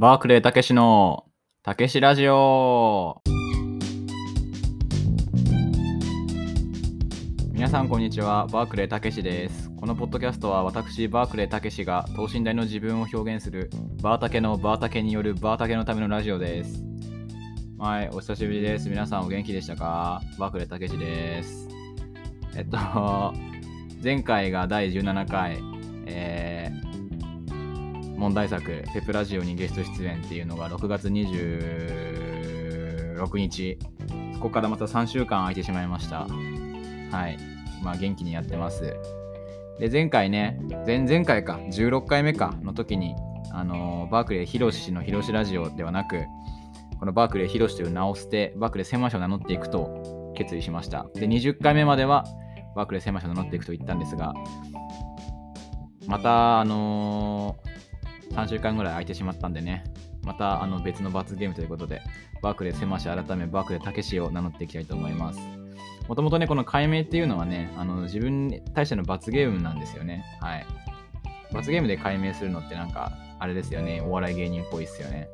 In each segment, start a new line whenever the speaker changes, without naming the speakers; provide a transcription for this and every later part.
バークレーたけしのたけしラジオ。皆さんこんにちは。バークレーたけしです。このポッドキャストは私バークレーたけしが等身大の自分を表現するバータケのバータケによるバータケのためのラジオです。はいお久しぶりです。皆さんお元気でしたか？バークレーたけしです。えっと前回が第17回。えー問題作「ペプラジオ」にゲスト出演っていうのが6月26日。そこからまた3週間空いてしまいました。はい。まあ元気にやってます。で前回ね前々回か。16回目か。の時にあのーバークレーヒロシのヒロシラジオではなくこのバークレーヒロシという名を捨てバークレー狭マを名乗っていくと決意しました。で20回目まではバークレー狭マを名乗っていくと言ったんですがまたあのー3週間ぐらい空いてしまったんでね、またあの別の罰ゲームということで、バークレー狭し改めバークレーたけしを名乗っていきたいと思います。もともとね、この解明っていうのはね、あの自分に対しての罰ゲームなんですよね。はい。罰ゲームで解明するのってなんか、あれですよね、お笑い芸人っぽいっすよね。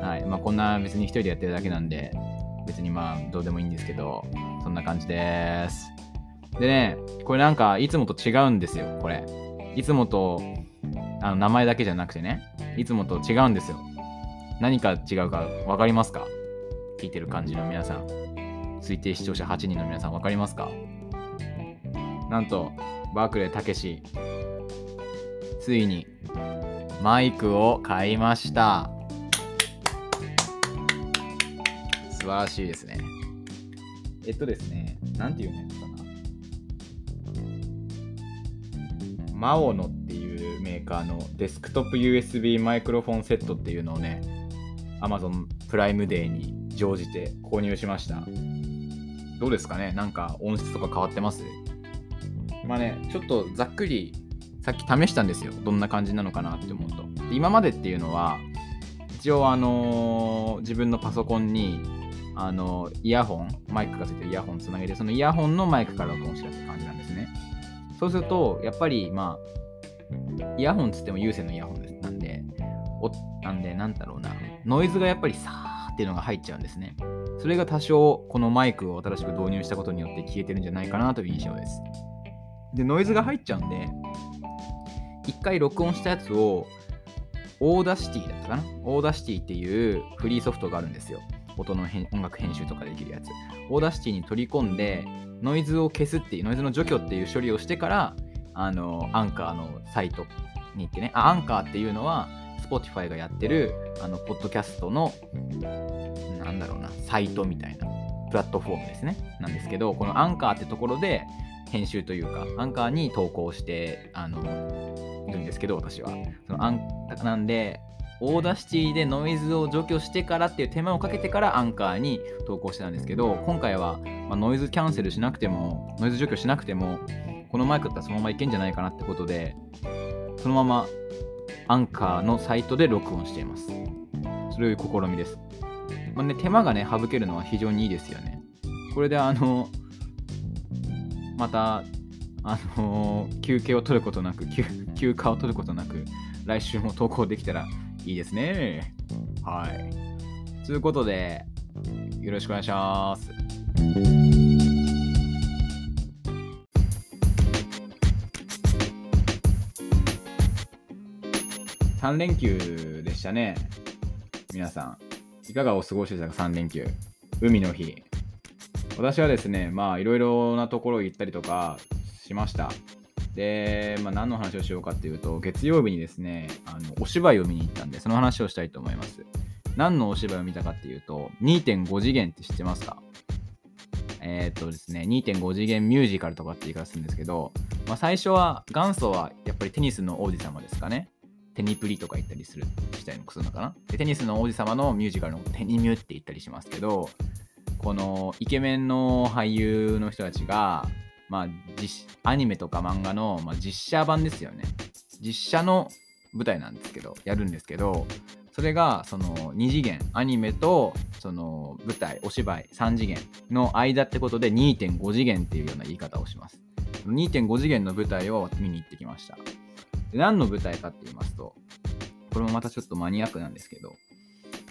はい。まあこんな別に一人でやってるだけなんで、別にまあどうでもいいんですけど、そんな感じです。でね、これなんかいつもと違うんですよ、これ。いつもとあの名前だけじゃなくてね、いつもと違うんですよ。何か違うか分かりますか？聞いてる感じの皆さん。推定視聴者8人の皆さん分かりますか？なんと、バークレーたけし、ついにマイクを買いました。素晴らしいですね。えっとですね、なんていうのやつかな。マオノってメーカーのデスクトップ USB マイクロフォンセットっていうのをね、Amazon プライムデーに乗じて購入しました。どうですかね？なんか音質とか変わってます？まあね、ちょっとざっくりさっき試したんですよ。どんな感じなのかなって思うと。今までっていうのは、一応あのー自分のパソコンにあのイヤホン、マイクがついてるイヤホンつなげて、そのイヤホンのマイクから録音してるって感じなんですね。そうすると、やっぱり、まあ、イヤホンつっても有線のイヤホンですなんで、おなんで、なんだろうな、ノイズがやっぱりさーっていうのが入っちゃうんですね。それが多少、このマイクを新しく導入したことによって消えてるんじゃないかなという印象です。で、ノイズが入っちゃうんで、一回録音したやつを、 Audacity だったかな？ Audacity っていうフリーソフトがあるんですよ。音の音楽編集とかできるやつ。 Audacity に取り込んで、ノイズを消すっていう、ノイズの除去っていう処理をしてから、あの、アンカーのサイトに行ってね、あアンカーっていうのは、Spotify がやってる、あの、ポッドキャストの、なんだろうな、サイトみたいな、プラットフォームですね。なんですけど、このアンカーってところで、編集というか、アンカーに投稿して、あの、いるんですけど、私は。そのアンなんで、 Audacity でノイズを除去してからっていう手間をかけてからアンカーに投稿してたんですけど、今回は、ま、ノイズキャンセルしなくても、ノイズ除去しなくても、このマイクだったらそのままいけんじゃないかなってことで、そのままアンカーのサイトで録音しています。そういう試みです。まあね、手間がね、省けるのは非常にいいですよね。これであの、また、あの休憩を取ることなく休、休暇を取ることなく、来週も投稿できたらいいですね。はい。ということで、よろしくお願いします。3連休でしたね。皆さん。いかがお過ごしでしたか ?3 連休。海の日。私はですね、まあいろいろなところ行ったりとかしました。で、まあ、何の話をしようかっていうと、月曜日にですね、あのお芝居を見に行ったんで、その話をしたいと思います。何のお芝居を見たかっていうと、2.5次元って知ってますか？えーっとですね、2.5次元ミュージカルとかって言い方するんですけど、まあ、最初は、元祖はやっぱりテニスの王子様ですかね。テニプリとか言ったりする、したりもするのかな？で。テニスの王子様のミュージカルのテニミュって言ったりしますけど、このイケメンの俳優の人たちが、まあ、アニメとか漫画の、まあ、実写版ですよね。実写の舞台なんですけど、やるんですけど、それがその2次元、アニメとその舞台、お芝居3次元の間ってことで2.5次元っていうような言い方をします。2.5次元の舞台を見に行ってきました。で何の舞台かって言いますと、これもまたちょっとマニアックなんですけど、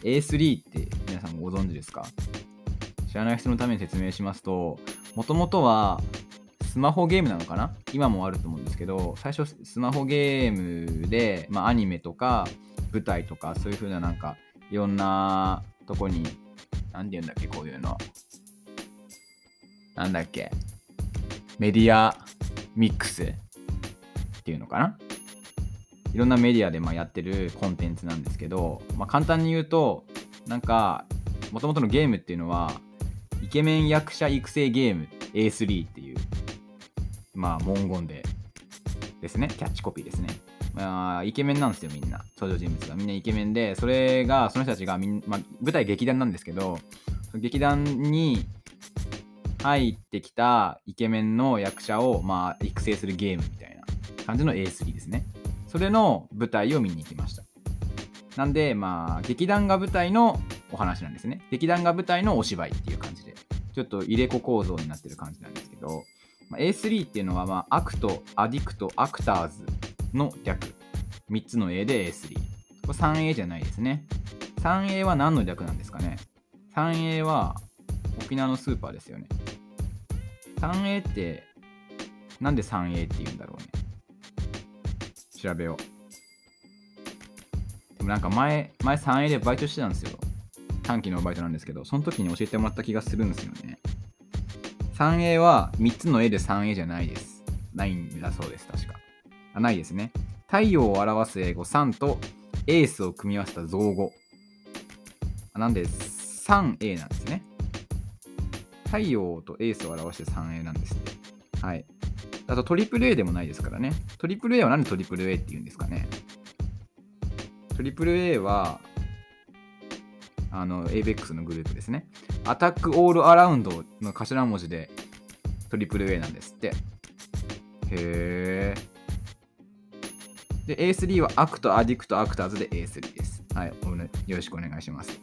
A3 って皆さんご存知ですか？知らない人のために説明しますと、もともとはスマホゲームなのかな？今もあると思うんですけど、最初スマホゲームで、まあ、アニメとか舞台とかそういう風ななんかいろんなとこに、なんて言うんだっけ、こういうの。なんだっけ、メディアミックスっていうのかな？いろんなメディアでまあやってるコンテンツなんですけど、まあ、簡単に言うとなんかもともとのゲームっていうのはイケメン役者育成ゲーム A3 っていうまあ文言でですね。キャッチコピーですね、まあ、イケメンなんですよみんな。登場人物が。みんなイケメンでそれがその人たちがみん、まあ、舞台劇団なんですけど劇団に入ってきたイケメンの役者をまあ育成するゲームみたいな感じの A3 ですね。それの舞台を見に行きました。なんで、まあ、劇団が舞台のお話なんですね。劇団が舞台のお芝居っていう感じで、ちょっと入れ子構造になってる感じなんですけど、まあ、A3 っていうのは、まあ、 Act, Addict, Actors の略。3つの A で A3。これ 3A じゃないですね。3A は何の略なんですかね ?3A は沖縄のスーパーですよね。3A って、なんで 3A って言うんだろうね。調べよう。でもなんか前、前 3A でバイトしてたんですよ。短期のバイトなんですけど、その時に教えてもらった気がするんですよね。3A は3つの A で 3A じゃないです。ないんだそうです、確か。あ、ないですね。太陽を表す英語3とエースを組み合わせた造語。なんで 3A なんですね。太陽とエースを表して 3A なんですって。はい。あとトリプル A でもないですからね。トリプル A は何でトリプル A って言うんですかね。トリプル A は、あの、 avex のグループですね。 Attack All Around の頭文字でトリプル A なんですって。へー。で、A3 は Act, Addict, Actors で A3 です。はい。よろしくお願いします。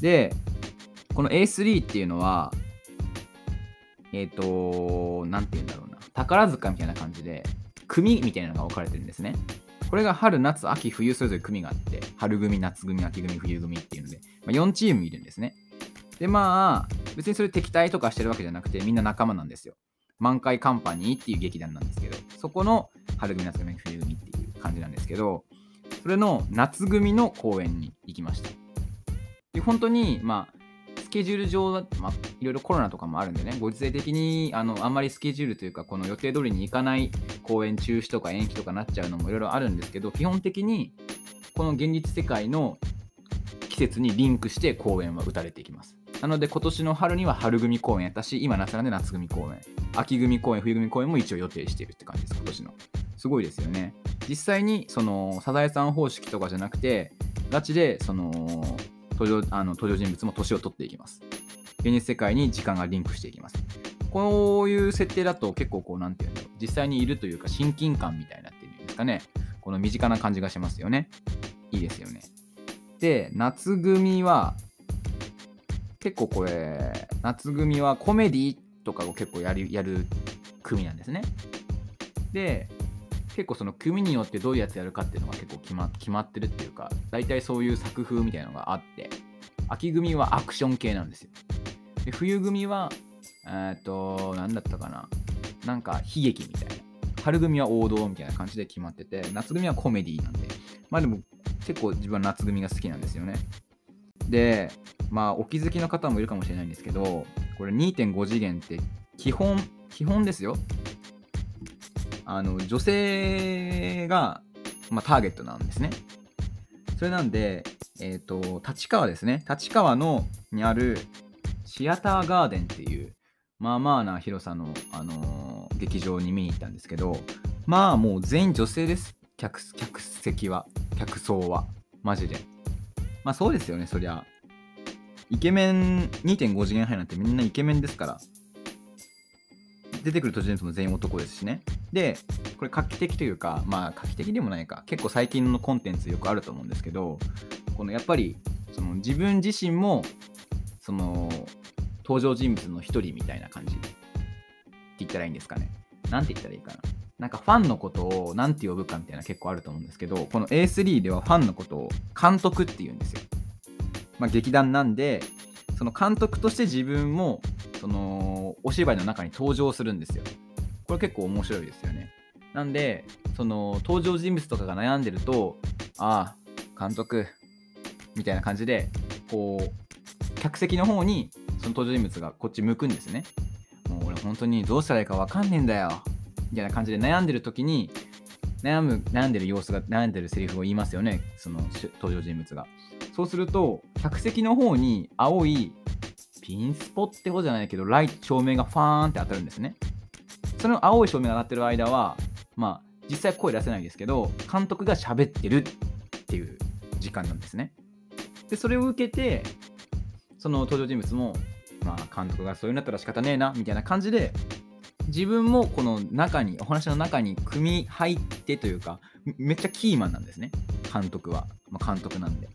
で、この A3 っていうのは、えっ、ー、と、なんて言うんだろう宝塚みたいな感じで、組みたいなのが分かれてるんですね。これが春、夏、秋、冬、それぞれ組があって、春組、夏組、秋組、冬組っていうので、まあ、4チームいるんですね。で、まあ、別にそれ敵対とかしてるわけじゃなくて、みんな仲間なんですよ。満開カンパニーっていう劇団なんですけど、そこの春組、夏組、冬組っていう感じなんですけど、それの夏組の公演に行きました。で、本当に、まあ、スケジュール上は、まあ、いろいろコロナとかもあるんでね、ご時世的にあのあんまりスケジュールというか、この予定通りに行かない公演中止とか延期とかなっちゃうのもいろいろあるんですけど、基本的にこの現実世界の季節にリンクして公演は打たれていきます。なので今年の春には春組公演やったし、今夏なんで夏組公演、秋組公演、冬組公演も一応予定しているって感じです、今年の。すごいですよね。実際にそのサザエさん方式とかじゃなくて、ガチでその登場あの登場人物も年を取っていきます。現実世界に時間がリンクしていきます。こういう設定だと結構こう、なんていうんだろう、実際にいるというか親近感みたいなっていうんですかね。この身近な感じがしますよね。いいですよね。で、夏組は、結構これ、夏組はコメディとかを結構やるやる組なんですね。で、結構その組によってどういうやつやるかっていうのが結構決ま決まってるっていうか、大体そういう作風みたいなのがあって、秋組はアクション系なんですよ。で、冬組は、えっ、と、何だったかな。なんか悲劇みたいな。春組は王道みたいな感じで決まってて、夏組はコメディなんで。まあでも結構自分は夏組が好きなんですよね。で、まあお気づきの方もいるかもしれないんですけど、これ2.5次元って基本、基本ですよ。あの女性が、まあ、ターゲットなんですね。それなんで、えっ、ー、と、立川ですね。立川のにあるシアターガーデンっていう、まあまあな広さの、あのー、劇場に見に行ったんですけど、まあもう全員女性です。客客席は、客層は。マジで。まあそうですよね、そりゃ。イケメン2.5次元杯なんてみんなイケメンですから。出てくる途中のも全員男ですしね。で、これ画期的というか、まあ画期的でもないか、結構最近のコンテンツよくあると思うんですけど、このやっぱりその自分自身もその登場人物の一人みたいな感じって言ったらいいんですかね。なんて言ったらいいかな。なんかファンのことを何て呼ぶかみたいな結構あると思うんですけど、この A3 ではファンのことを監督って言うんですよ。まあ、劇団なんで、その監督として自分もそのお芝居の中に登場するんですよ。これ結構面白いですよね。なんで、その登場人物とかが悩んでると、ああ、監督、みたいな感じで、こう、客席の方にその登場人物がこっち向くんですね。もう俺本当にどうしたらいいか分かんねえんだよ。みたいな感じで悩んでる時に、悩む、悩んでる様子が、悩んでるセリフを言いますよね。その登場人物が。そうすると、客席の方に青いピンスポってことじゃないけど、ライト、照明がファーンって当たるんですね。その青い照明が当たってる間は、まあ、実際声出せないですけど、監督が喋ってるっていう時間なんですね。で、それを受けて、その登場人物も、まあ、監督がそういうんだったら仕方ねえな、みたいな感じで、自分もこの中に、お話の中に組み入ってというか、めっちゃキーマンなんですね、監督は。まあ、監督なんで。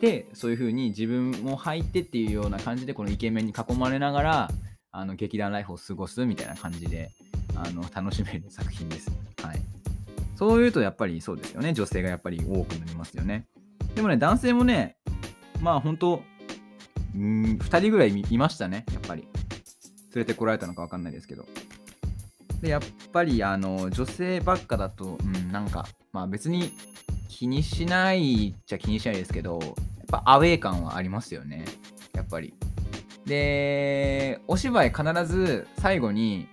で、そういう風に自分も入ってっていうような感じで、このイケメンに囲まれながら、あの劇団ライフを過ごすみたいな感じで、あの楽しめる作品です。はい。そういうとやっぱりそうですよね。女性がやっぱり多くなりますよね。でもね、男性もね、まあ本当、ん2人ぐらいいましたね、やっぱり。連れてこられたのか分かんないですけど。で、やっぱりあの女性ばっかだと、うん、なんか、まあ別に気にしないっちゃ気にしないですけど、やっぱアウェー感はありますよね、やっぱり。で、お芝居必ず最後に、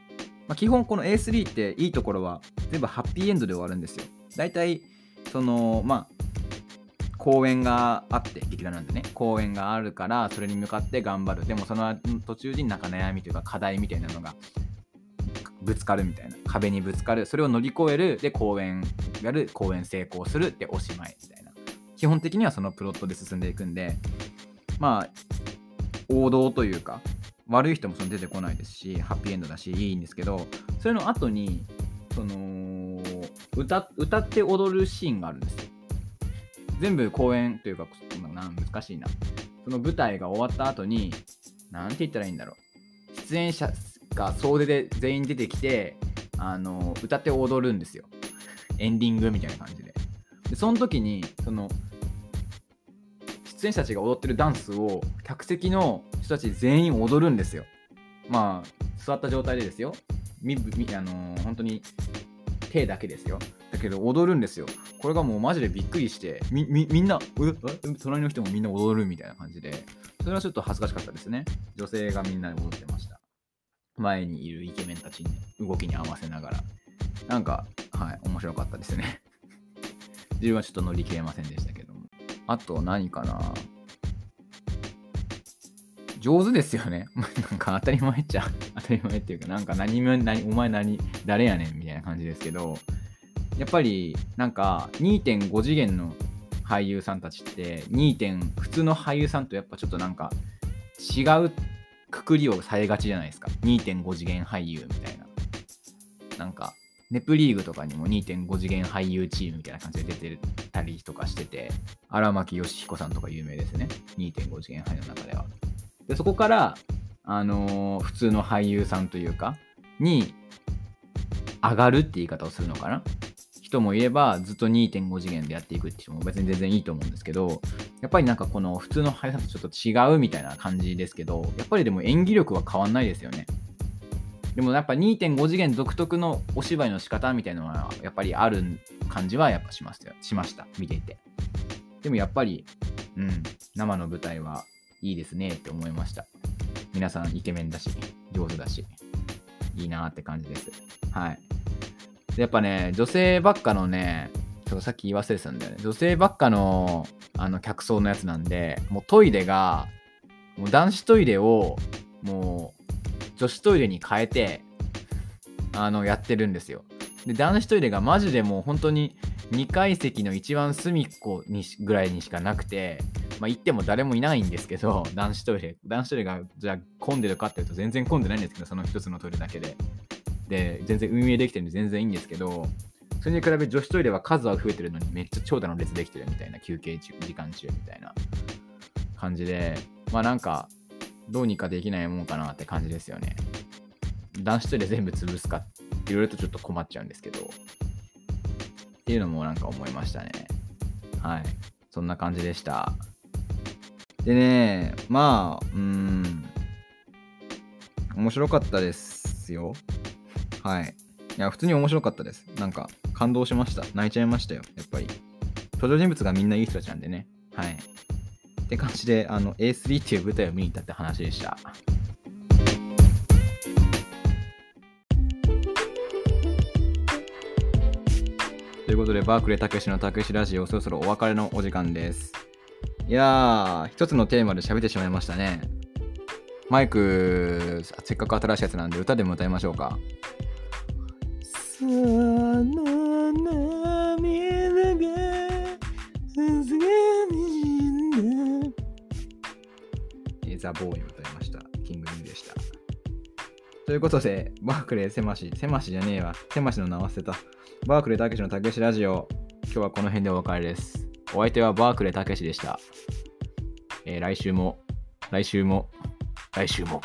まあ、基本この A3 っていいところは全部ハッピーエンドで終わるんですよ。大体、その、まあ、公演があって、劇団なんでね、公演があるから、それに向かって頑張る。でもその途中になんか悩みというか課題みたいなのがぶつかるみたいな。壁にぶつかる。それを乗り越える。で、公演やる。公演成功する。で、おしまいみたいな。基本的にはそのプロットで進んでいくんで、まあ、王道というか、悪い人もその出てこないですし、ハッピーエンドだし、いいんですけど、それの後に、その歌、歌って踊るシーンがあるんですよ。全部公演というか、な難しいな。その舞台が終わった後に、なんて言ったらいいんだろう。出演者が総出で全員出てきて、あの、歌って踊るんですよ。エンディングみたいな感じで。で、その時に、その、出演者たちが踊ってるダンスを客席の人たち全員踊るんですよ。まあ、座った状態でですよ。みみあの、本当に手だけですよ。だけど踊るんですよ。これがもうマジでびっくりして、みみみんな、隣の人もみんな踊るみたいな感じで、それはちょっと恥ずかしかったですね。女性がみんなで踊ってました。前にいるイケメンたちに動きに合わせながら。なんか、はい、面白かったですね。自分はちょっと乗り切れませんでしたけども。あと何かな上手ですよね。なんか当たり前っちゃ当たり前っていうか、なんか何も何、お前何、誰やねんみたいな感じですけど、やっぱりなんか2.5次元の俳優さんたちって 2. 点普通の俳優さんとやっぱちょっとなんか違うくくりをされがちじゃないですか。2.5次元俳優みたいな。なんかネプリーグとかにも2.5次元俳優チームみたいな感じで出てたりとかしてて、荒牧義彦さんとか有名ですね。2.5次元俳優の中では。で、そこから、あのー、普通の俳優さんというか、に上がるって言い方をするのかな？人もいれば、ずっと2.5次元でやっていくって人も別に全然いいと思うんですけど、やっぱりなんかこの普通の俳優さとちょっと違うみたいな感じですけど、やっぱりでも演技力は変わんないですよね。でもやっぱ2.5次元独特のお芝居の仕方みたいなのはやっぱりある感じはやっぱしましたしました。見ていて。でもやっぱりうん生の舞台はいいですねって思いました。皆さんイケメンだし上手だし。いいなって感じです。はい。やっぱね女性ばっかのねちょっとさっき言い忘れてたんだよね。女性ばっかのあの客層のやつなんでもうトイレがもう男子トイレをもう女子トイレに変えて、あの、やってるんですよ。で、男子トイレがマジでもう本当に2階席の一番隅っこにぐらいにしかなくて、まあ行っても誰もいないんですけど、男子トイレ、男子トイレがじゃあ混んでるかっていうと全然混んでないんですけど、その一つのトイレだけで。で、全然運営できてるんで全然いいんですけど、それに比べ女子トイレは数は増えてるのにめっちゃ長蛇の列できてるみたいな休憩時間中みたいな感じで、まあなんかどうにかできないもんかなって感じですよね。男子トイレ全部潰すかいろいろとちょっと困っちゃうんですけど、っていうのもなんか思いましたね。はい。そんな感じでした。でね、まあ、うん、面白かったですよ。はい。いや、普通に面白かったです。なんか、感動しました。泣いちゃいましたよ、やっぱり。登場人物がみんないい人たちなんでね。はい。って感じで、あの、A3 っていう舞台を見に行ったって話でした。ということで、バークレーたけしのたけしラジオ、そろそろお別れのお時間です。いやー、一つのテーマで喋ってしまいましたね。マイク、せっかく新しいやつなんで歌でも歌いましょうか。さあの涙が鈴が滲んだえーザ・ボーイを歌いました。キングニーでした。ということで、バークレー狭し、狭しじゃねえわ。狭しの名忘れた。バークレーたけしのたけしラジオ。今日はこの辺でお別れです。お相手はバークレーたけしでした。えー来週も、来週も、来週も。